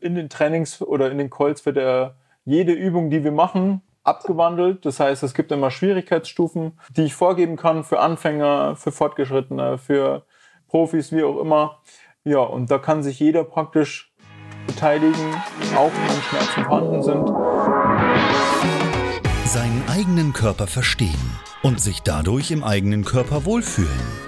In den Trainings oder in den Calls wird er jede Übung, die wir machen, abgewandelt. Das heißt, es gibt immer Schwierigkeitsstufen, die ich vorgeben kann für Anfänger, für Fortgeschrittene, für Profis, wie auch immer. Ja, und da kann sich jeder praktisch beteiligen, auch wenn Schmerzen vorhanden sind. Seinen eigenen Körper verstehen und sich dadurch im eigenen Körper wohlfühlen.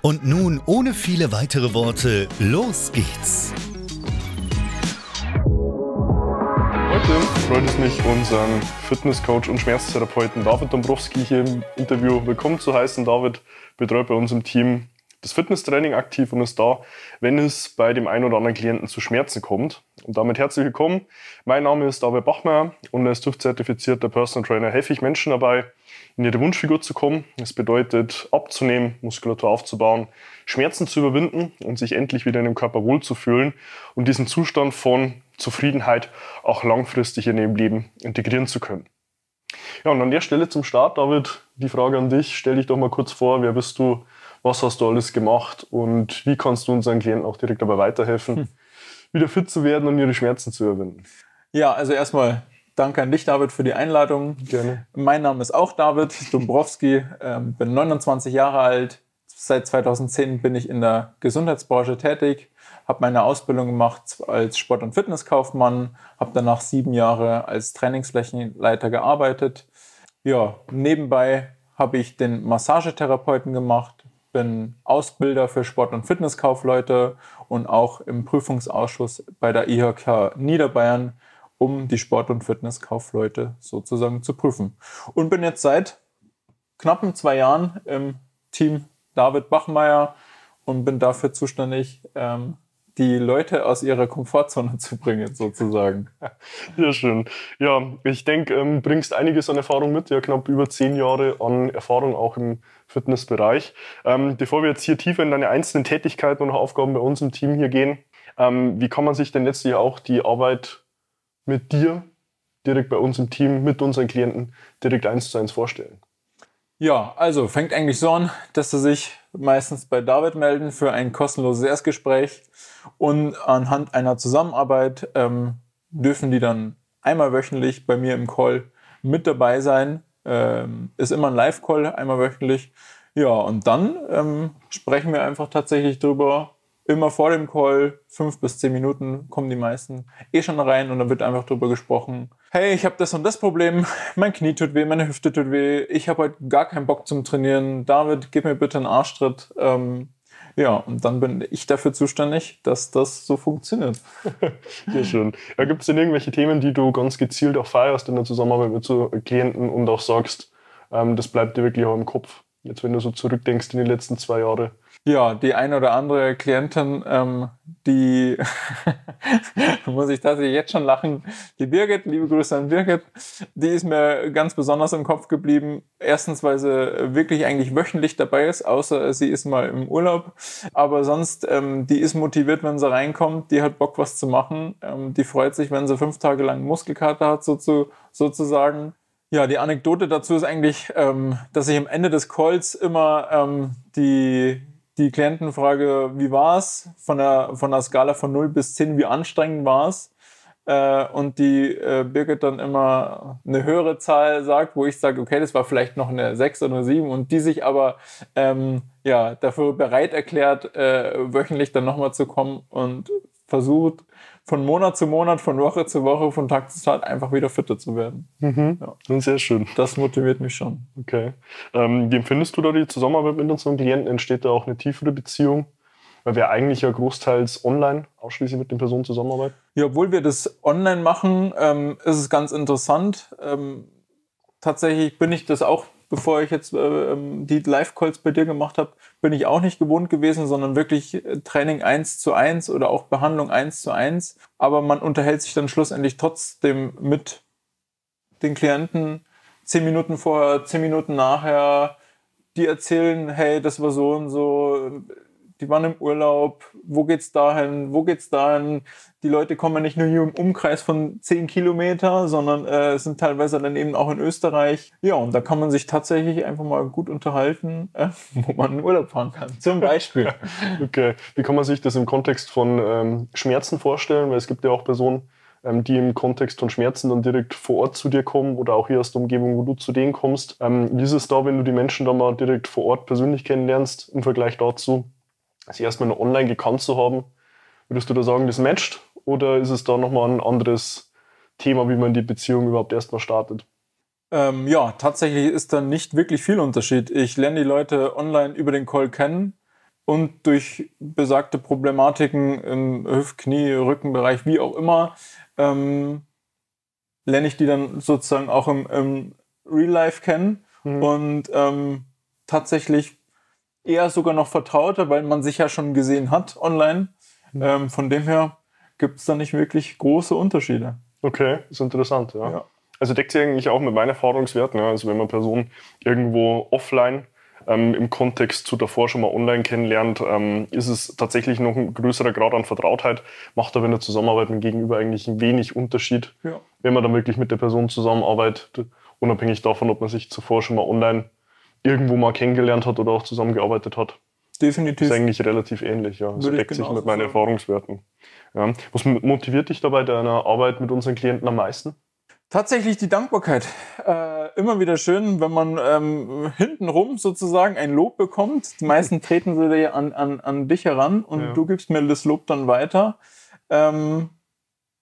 Und nun, ohne viele weitere Worte, los geht's! Heute freut es mich, unseren Fitnesscoach und Schmerztherapeuten David Dombrowski hier im Interview willkommen zu heißen. David betreut bei uns im Team das Fitnesstraining aktiv und ist da, wenn es bei dem einen oder anderen Klienten zu Schmerzen kommt. Und damit herzlich willkommen. Mein Name ist David Bachmeier und als TÜV-zertifizierter Personal Trainer helfe ich Menschen dabei, in ihre Wunschfigur zu kommen. Das bedeutet, abzunehmen, Muskulatur aufzubauen, Schmerzen zu überwinden und sich endlich wieder in dem Körper wohlzufühlen und diesen Zustand von Zufriedenheit auch langfristig in ihrem Leben integrieren zu können. Ja, und an der Stelle zum Start, David, die Frage an dich. Stell dich doch mal kurz vor, wer bist du, was hast du alles gemacht und wie kannst du unseren Klienten auch direkt dabei weiterhelfen, hm. wieder fit zu werden und ihre Schmerzen zu überwinden? Ja, also erstmal danke an dich, David, für die Einladung. Gerne. Mein Name ist auch David Dombrowski, ähm, bin 29 Jahre alt. Seit 2010 bin ich in der Gesundheitsbranche tätig, habe meine Ausbildung gemacht als Sport- und Fitnesskaufmann, habe danach sieben Jahre als Trainingsflächenleiter gearbeitet. Ja, nebenbei habe ich den Massagetherapeuten gemacht, bin Ausbilder für Sport- und Fitnesskaufleute und auch im Prüfungsausschuss bei der IHK Niederbayern, um die Sport- und Fitnesskaufleute sozusagen zu prüfen. Und bin jetzt seit knappen zwei Jahren im Team David Bachmeier und bin dafür zuständig, ähm, die Leute aus ihrer Komfortzone zu bringen, sozusagen. Ja, schön. Ja, ich denke, ähm, bringst einiges an Erfahrung mit, ja, knapp über zehn Jahre an Erfahrung auch im Fitnessbereich. Ähm, bevor wir jetzt hier tiefer in deine einzelnen Tätigkeiten und Aufgaben bei uns im Team hier gehen, ähm, wie kann man sich denn letztlich auch die Arbeit mit dir direkt bei uns im Team, mit unseren Klienten direkt eins zu eins vorstellen? Ja, also fängt eigentlich so an, dass sie sich meistens bei David melden für ein kostenloses Erstgespräch und anhand einer Zusammenarbeit ähm, dürfen die dann einmal wöchentlich bei mir im Call mit dabei sein. Ähm, ist immer ein Live-Call, einmal wöchentlich. Ja, und dann ähm, sprechen wir einfach tatsächlich drüber. Immer vor dem Call, fünf bis zehn Minuten, kommen die meisten eh schon rein und dann wird einfach drüber gesprochen. Hey, ich habe das und das Problem, mein Knie tut weh, meine Hüfte tut weh, ich habe heute gar keinen Bock zum Trainieren. David, gib mir bitte einen Arschtritt. Ähm, ja, und dann bin ich dafür zuständig, dass das so funktioniert. Sehr schön. Ja, Gibt es denn irgendwelche Themen, die du ganz gezielt auch feierst in der Zusammenarbeit mit so Klienten und auch sagst, ähm, das bleibt dir wirklich auch im Kopf, jetzt wenn du so zurückdenkst in die letzten zwei Jahre? Ja, die eine oder andere Klientin, ähm, die muss ich tatsächlich jetzt schon lachen. Die Birgit, liebe Grüße an Birgit, die ist mir ganz besonders im Kopf geblieben. Erstens, weil sie wirklich eigentlich wöchentlich dabei ist, außer sie ist mal im Urlaub. Aber sonst, ähm, die ist motiviert, wenn sie reinkommt, die hat Bock, was zu machen. Ähm, die freut sich, wenn sie fünf Tage lang Muskelkater hat, so zu, sozusagen. Ja, die Anekdote dazu ist eigentlich, ähm, dass ich am Ende des Calls immer ähm, die die Klientenfrage, wie war es? Von der, von der Skala von 0 bis 10, wie anstrengend war es? äh, und die äh, Birgit dann immer eine höhere Zahl sagt, wo ich sage, okay, das war vielleicht noch eine 6 oder 7 und die sich aber ähm, ja, dafür bereit erklärt, äh, wöchentlich dann nochmal zu kommen und versucht, von Monat zu Monat, von Woche zu Woche, von Tag zu Tag einfach wieder fitter zu werden. Mhm. Ja. Sehr schön. Das motiviert mich schon. Okay. Ähm, wie empfindest du da die Zusammenarbeit mit unseren Klienten? Entsteht da auch eine tiefere Beziehung? Weil wir eigentlich ja großteils online ausschließlich mit den Personen zusammenarbeiten. Ja, obwohl wir das online machen, ähm, ist es ganz interessant. Ähm, tatsächlich bin ich das auch bevor ich jetzt äh, ähm, die Live-Calls bei dir gemacht habe, bin ich auch nicht gewohnt gewesen, sondern wirklich äh, Training eins zu eins oder auch Behandlung eins zu eins. Aber man unterhält sich dann schlussendlich trotzdem mit den Klienten zehn Minuten vorher, zehn Minuten nachher. Die erzählen, hey, das war so und so die waren im Urlaub, wo geht's dahin, wo geht's dahin? Die Leute kommen nicht nur hier im Umkreis von 10 Kilometer, sondern äh, sind teilweise dann eben auch in Österreich. Ja, und da kann man sich tatsächlich einfach mal gut unterhalten, äh, wo man in Urlaub fahren kann, zum Beispiel. okay, wie kann man sich das im Kontext von ähm, Schmerzen vorstellen? Weil es gibt ja auch Personen, ähm, die im Kontext von Schmerzen dann direkt vor Ort zu dir kommen oder auch hier aus der Umgebung, wo du zu denen kommst. Ähm, wie ist es da, wenn du die Menschen dann mal direkt vor Ort persönlich kennenlernst im Vergleich dazu? Sie erstmal nur online gekannt zu haben. Würdest du da sagen, das matcht? Oder ist es da nochmal ein anderes Thema, wie man die Beziehung überhaupt erstmal startet? Ähm, ja, tatsächlich ist da nicht wirklich viel Unterschied. Ich lerne die Leute online über den Call kennen und durch besagte Problematiken im Hüft-, Knie-, Rückenbereich, wie auch immer, ähm, lerne ich die dann sozusagen auch im, im Real Life kennen. Mhm. Und ähm, tatsächlich eher sogar noch vertrauter, weil man sich ja schon gesehen hat online. Mhm. Ähm, von dem her gibt es da nicht wirklich große Unterschiede. Okay, ist interessant, ja. ja. Also deckt sich eigentlich auch mit meinen Erfahrungswerten. Ja. Also wenn man Personen irgendwo offline ähm, im Kontext zu davor schon mal online kennenlernt, ähm, ist es tatsächlich noch ein größerer Grad an Vertrautheit. Macht aber in der Zusammenarbeit mit Gegenüber eigentlich ein wenig Unterschied, ja. wenn man dann wirklich mit der Person zusammenarbeitet, unabhängig davon, ob man sich zuvor schon mal online irgendwo mal kennengelernt hat oder auch zusammengearbeitet hat. Definitiv. Ist eigentlich relativ ähnlich, ja. Das deckt sich mit meinen sagen. Erfahrungswerten. Ja. Was motiviert dich dabei deiner Arbeit mit unseren Klienten am meisten? Tatsächlich die Dankbarkeit. Äh, immer wieder schön, wenn man ähm, hintenrum sozusagen ein Lob bekommt. Die meisten treten sie an, an, an dich heran und ja. du gibst mir das Lob dann weiter. Ähm,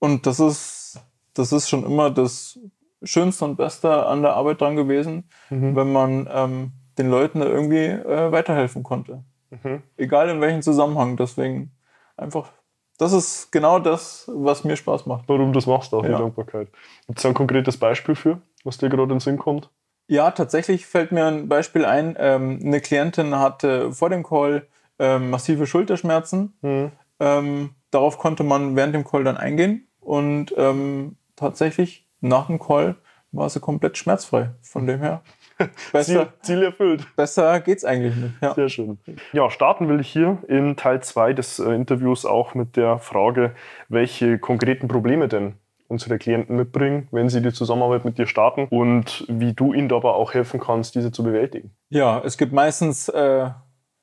und das ist, das ist schon immer das Schönste und Beste an der Arbeit dran gewesen, mhm. wenn man ähm, den Leuten irgendwie äh, weiterhelfen konnte. Mhm. Egal in welchem Zusammenhang. Deswegen einfach, das ist genau das, was mir Spaß macht. Warum du das machst, auch ja. die Dankbarkeit. Gibt es ein konkretes Beispiel für, was dir gerade in den Sinn kommt? Ja, tatsächlich fällt mir ein Beispiel ein. Ähm, eine Klientin hatte vor dem Call ähm, massive Schulterschmerzen. Mhm. Ähm, darauf konnte man während dem Call dann eingehen und ähm, tatsächlich nach dem Call war sie komplett schmerzfrei. Von dem her. Besser, Ziel, Ziel erfüllt. Besser geht's eigentlich nicht. Ja. Sehr schön. Ja, starten will ich hier in Teil 2 des äh, Interviews auch mit der Frage, welche konkreten Probleme denn unsere Klienten mitbringen, wenn sie die Zusammenarbeit mit dir starten und wie du ihnen dabei auch helfen kannst, diese zu bewältigen. Ja, es gibt meistens äh,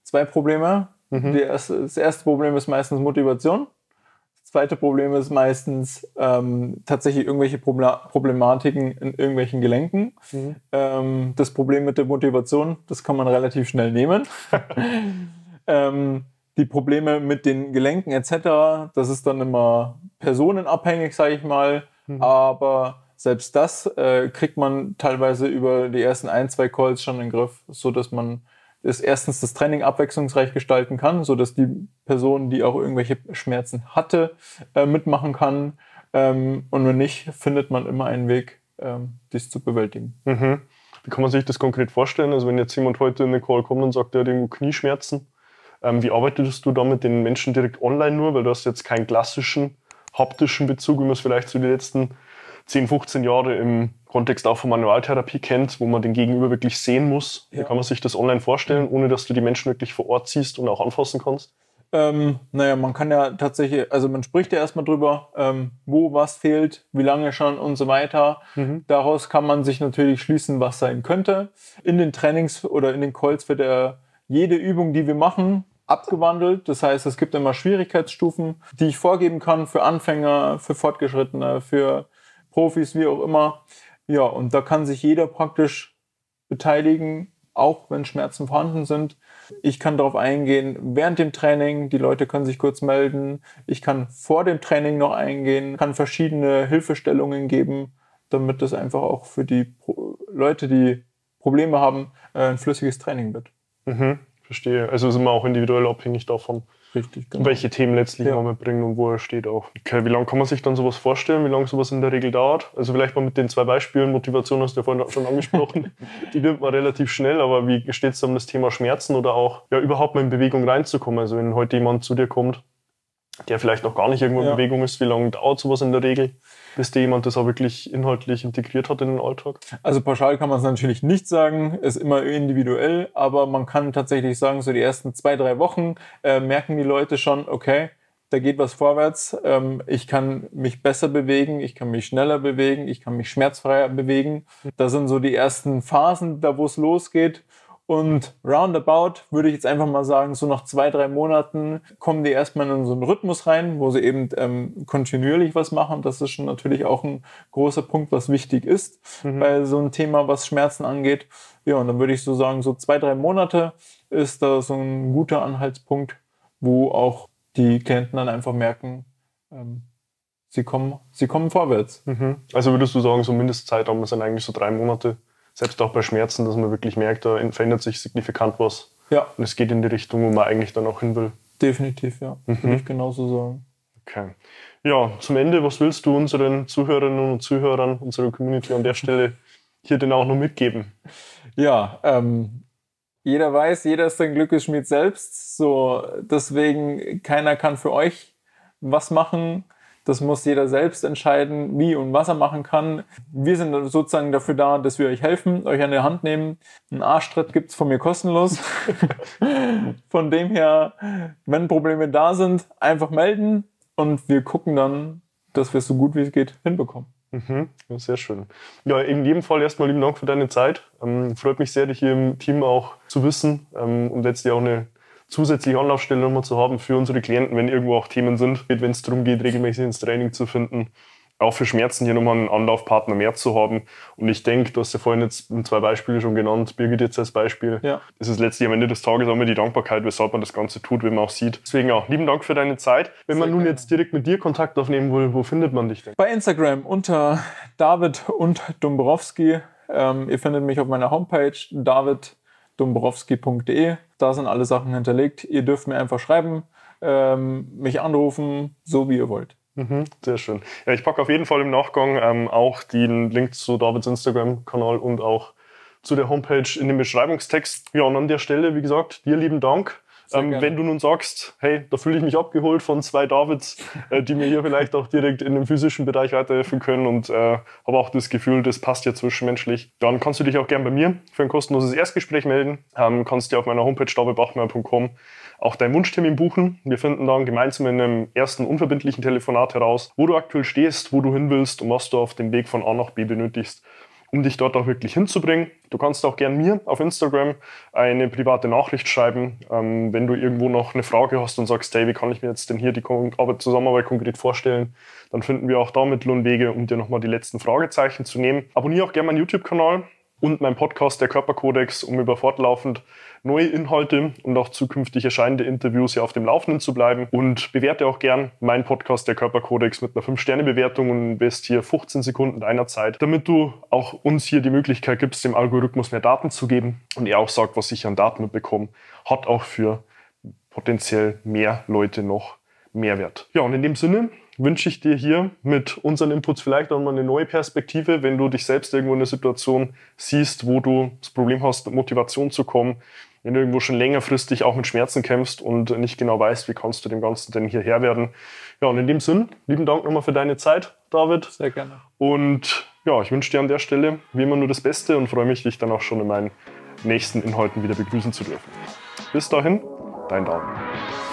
zwei Probleme. Mhm. Erste, das erste Problem ist meistens Motivation zweite Problem ist meistens ähm, tatsächlich irgendwelche Problematiken in irgendwelchen Gelenken. Mhm. Ähm, das Problem mit der Motivation, das kann man relativ schnell nehmen. ähm, die Probleme mit den Gelenken etc., das ist dann immer personenabhängig, sage ich mal. Mhm. Aber selbst das äh, kriegt man teilweise über die ersten ein, zwei Calls schon in den Griff, so dass man ist erstens das Training abwechslungsreich gestalten kann, so dass die Person, die auch irgendwelche Schmerzen hatte, äh, mitmachen kann. Ähm, und wenn nicht, findet man immer einen Weg, ähm, dies zu bewältigen. Mhm. Wie kann man sich das konkret vorstellen? Also wenn jetzt jemand heute in eine Call kommt und sagt, er hat irgendwo Knieschmerzen, ähm, wie arbeitest du da mit den Menschen direkt online nur? Weil du hast jetzt keinen klassischen haptischen Bezug, wie man es vielleicht zu den letzten 10, 15 Jahre im Kontext auch von Manualtherapie kennt, wo man den Gegenüber wirklich sehen muss. Ja. Wie kann man sich das online vorstellen, ohne dass du die Menschen wirklich vor Ort siehst und auch anfassen kannst? Ähm, naja, man kann ja tatsächlich, also man spricht ja erstmal drüber, ähm, wo was fehlt, wie lange schon und so weiter. Mhm. Daraus kann man sich natürlich schließen, was sein könnte. In den Trainings oder in den Calls wird er jede Übung, die wir machen, abgewandelt. Das heißt, es gibt immer Schwierigkeitsstufen, die ich vorgeben kann für Anfänger, für Fortgeschrittene, für Profis, wie auch immer. Ja, und da kann sich jeder praktisch beteiligen, auch wenn Schmerzen vorhanden sind. Ich kann darauf eingehen während dem Training. Die Leute können sich kurz melden. Ich kann vor dem Training noch eingehen, kann verschiedene Hilfestellungen geben, damit es einfach auch für die Leute, die Probleme haben, äh, ein flüssiges Training wird. Mhm, verstehe. Also ist immer auch individuell abhängig davon, Richtig, genau. welche Themen letztlich Ja. man mitbringt und wo er steht auch. Okay, wie lange kann man sich dann sowas vorstellen? Wie lange sowas in der Regel dauert? Also vielleicht mal mit den zwei Beispielen. Motivation hast du ja vorhin schon angesprochen. Die nimmt man relativ schnell, aber wie steht es um das Thema Schmerzen oder auch ja, überhaupt mal in Bewegung reinzukommen? Also wenn heute jemand zu dir kommt, der vielleicht noch gar nicht irgendwo in Ja. Bewegung ist, wie lange dauert sowas in der Regel, bis dir jemand das auch wirklich inhaltlich integriert hat in den Alltag? Also pauschal kann man es natürlich nicht sagen, ist immer individuell, aber man kann tatsächlich sagen, so die ersten zwei, drei Wochen äh, merken die Leute schon, okay, da geht was vorwärts, ähm, ich kann mich besser bewegen, ich kann mich schneller bewegen, ich kann mich schmerzfreier bewegen. Das sind so die ersten Phasen, da wo es losgeht. Und roundabout würde ich jetzt einfach mal sagen, so nach zwei, drei Monaten kommen die erstmal in so einen Rhythmus rein, wo sie eben ähm, kontinuierlich was machen. Das ist schon natürlich auch ein großer Punkt, was wichtig ist bei so einem Thema, was Schmerzen angeht. Ja, und dann würde ich so sagen, so zwei, drei Monate ist da so ein guter Anhaltspunkt, wo auch die Klienten dann einfach merken, ähm, sie, kommen, sie kommen vorwärts. Mhm. Also würdest du sagen, so Mindestzeitraum sind eigentlich so drei Monate, selbst auch bei Schmerzen, dass man wirklich merkt, da verändert sich signifikant was. Ja, Und es geht in die Richtung, wo man eigentlich dann auch hin will. definitiv, ja. Würde ich genauso sagen. Okay. Ja, zum Ende, was willst du unseren Zuhörerinnen und Zuhörern, unserer Community an der Stelle hier denn auch noch mitgeben? Ja, ähm, jeder weiß, jeder ist sein Glückesschmied selbst. So, deswegen, keiner kann für euch was machen. Das muss jeder selbst entscheiden, wie und was er machen kann. Wir sind sozusagen dafür da, dass wir euch helfen, euch an der Hand nehmen. Einen Arschtritt gibt's von mir kostenlos. von dem her, wenn Probleme da sind, einfach melden und wir gucken dann, dass wir es so gut wie es geht hinbekommen. Mhm, sehr schön. Ja, in jedem Fall erstmal lieben Dank für deine Zeit. Ähm, freut mich sehr, dich hier im Team auch zu wissen ähm, und letztlich auch eine zusätzliche Anlaufstelle nochmal zu haben für unsere Klienten, wenn irgendwo auch Themen sind, wenn es darum geht, regelmäßig ins Training zu finden. Auch für Schmerzen hier nochmal einen Anlaufpartner mehr zu haben. Und ich denke, du hast ja vorhin jetzt zwei Beispiele schon genannt, Birgit jetzt als Beispiel. Ja. Es ist letztlich am Ende des Tages auch immer die Dankbarkeit, weshalb man das Ganze tut, wenn man auch sieht. Deswegen auch lieben Dank für deine Zeit. Wenn man Sehr nun gerne. jetzt direkt mit dir Kontakt aufnehmen will, wo findet man dich denn? Bei Instagram unter David und Dombrowski. Ähm, ihr findet mich auf meiner Homepage daviddombrowski.de. Da sind alle Sachen hinterlegt. Ihr dürft mir einfach schreiben, ähm, mich anrufen, so wie ihr wollt. Mhm, sehr schön. Ja, ich packe auf jeden Fall im Nachgang ähm, auch den Link zu Davids Instagram-Kanal und auch zu der Homepage in den Beschreibungstext. Ja, und an der Stelle, wie gesagt, dir lieben Dank. Ähm, wenn du nun sagst, hey, da fühle ich mich abgeholt von zwei Davids, äh, die mir hier vielleicht auch direkt in dem physischen Bereich weiterhelfen können und äh, habe auch das Gefühl, das passt ja zwischenmenschlich, dann kannst du dich auch gern bei mir für ein kostenloses Erstgespräch melden. Ähm, kannst dir auf meiner Homepage davidbachmeier.com auch deinen Wunschtermin buchen. Wir finden dann gemeinsam in einem ersten unverbindlichen Telefonat heraus, wo du aktuell stehst, wo du hin willst und was du auf dem Weg von A nach B benötigst, um dich dort auch wirklich hinzubringen. Du kannst auch gern mir auf Instagram eine private Nachricht schreiben, ähm, wenn du irgendwo noch eine Frage hast und sagst, hey, wie kann ich mir jetzt denn hier die Zusammenarbeit konkret vorstellen, dann finden wir auch da Mittel und Wege, um dir nochmal die letzten Fragezeichen zu nehmen. Abonniere auch gerne meinen YouTube-Kanal und meinen Podcast, der Körperkodex, um über fortlaufend neue Inhalte und auch zukünftig erscheinende Interviews hier auf dem Laufenden zu bleiben. Und bewerte auch gern meinen Podcast, der Körperkodex, mit einer 5-Sterne-Bewertung und investiere 15 Sekunden deiner Zeit, damit du auch uns hier die Möglichkeit gibst, dem Algorithmus mehr Daten zu geben und er auch sagt, was ich an Daten mitbekomme, hat auch für potenziell mehr Leute noch Mehrwert. Ja, und in dem Sinne wünsche ich dir hier mit unseren Inputs vielleicht auch mal eine neue Perspektive, wenn du dich selbst irgendwo in einer Situation siehst, wo du das Problem hast, mit Motivation zu kommen, wenn du irgendwo schon längerfristig auch mit Schmerzen kämpfst und nicht genau weißt, wie kannst du dem Ganzen denn hierher werden. Ja, und in dem Sinn, lieben Dank nochmal für deine Zeit, David. Sehr gerne. Und ja, ich wünsche dir an der Stelle wie immer nur das Beste und freue mich, dich dann auch schon in meinen nächsten Inhalten wieder begrüßen zu dürfen. Bis dahin, dein David.